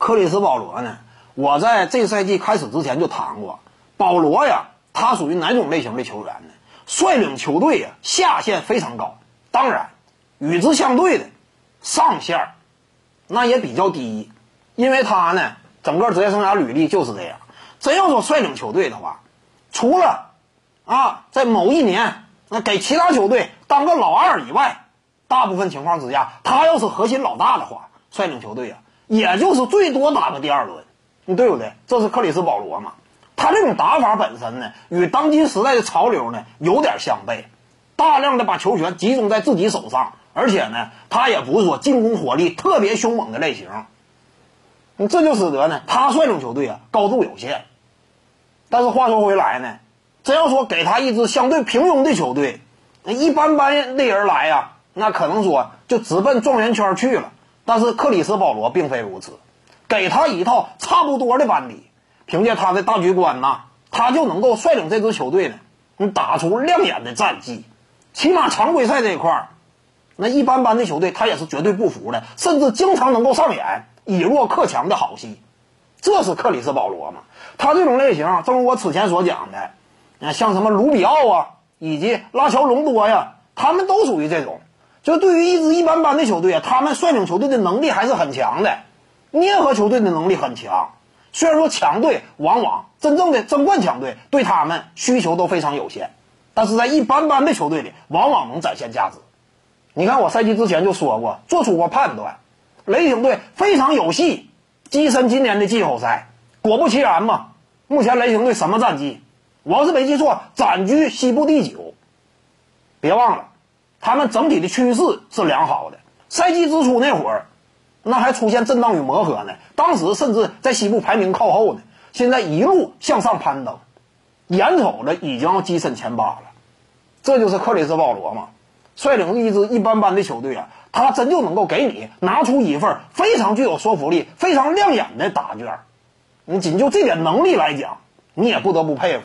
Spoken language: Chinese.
克里斯保罗呢，我在这赛季开始之前就谈过，保罗呀，他属于哪种类型的球员呢？率领球队呀，下限非常高，当然，与之相对的上限那也比较低，因为他呢，整个职业生涯履历就是这样。真要说率领球队的话，除了啊，在某一年那给其他球队当个老二以外，大部分情况之下，他要是核心老大的话，率领球队呀，也就是最多打个第二轮，你对不对？这是克里斯保罗嘛？他这种打法本身呢，与当今时代的潮流呢有点相悖，大量的把球权集中在自己手上，而且呢，他也不是说进攻火力特别凶猛的类型，你这就使得呢，他率领球队啊高度有限。但是话说回来呢，真要说给他一支相对平庸的球队，那一般般的人来呀。那可能说就直奔状元圈去了，但是克里斯保罗并非如此，给他一套差不多的班底，凭借他的大局观呐，他就能够率领这支球队呢，你打出亮眼的战绩。起码常规赛这一块儿，那一般般的球队他也是绝对不服的，甚至经常能够上演以弱克强的好戏。这是克里斯保罗嘛？他这种类型，正如我此前所讲的，像什么卢比奥啊，以及拉乔隆多呀，他们都属于这种。就对于一支一般般的球队啊，他们率领球队的能力还是很强的，捏合球队的能力很强。虽然说强队往往真正的争冠强队对他们需求都非常有限，但是在一般般的球队里，往往能展现价值。你看，我赛季之前就说过，做出过判断，雷霆队非常有戏跻身今年的季后赛。果不其然嘛，目前雷霆队什么战绩？我要是没记错，暂居西部第九。别忘了。他们整体的趋势是良好的。赛季之初那会儿，那还出现震荡与磨合呢。当时甚至在西部排名靠后呢。现在一路向上攀登，眼瞅着已经要跻身前八了。这就是克里斯保罗嘛，率领一支一般般的球队啊，他真就能够给你拿出一份非常具有说服力、非常亮眼的答卷。你仅就这点能力来讲，你也不得不佩服。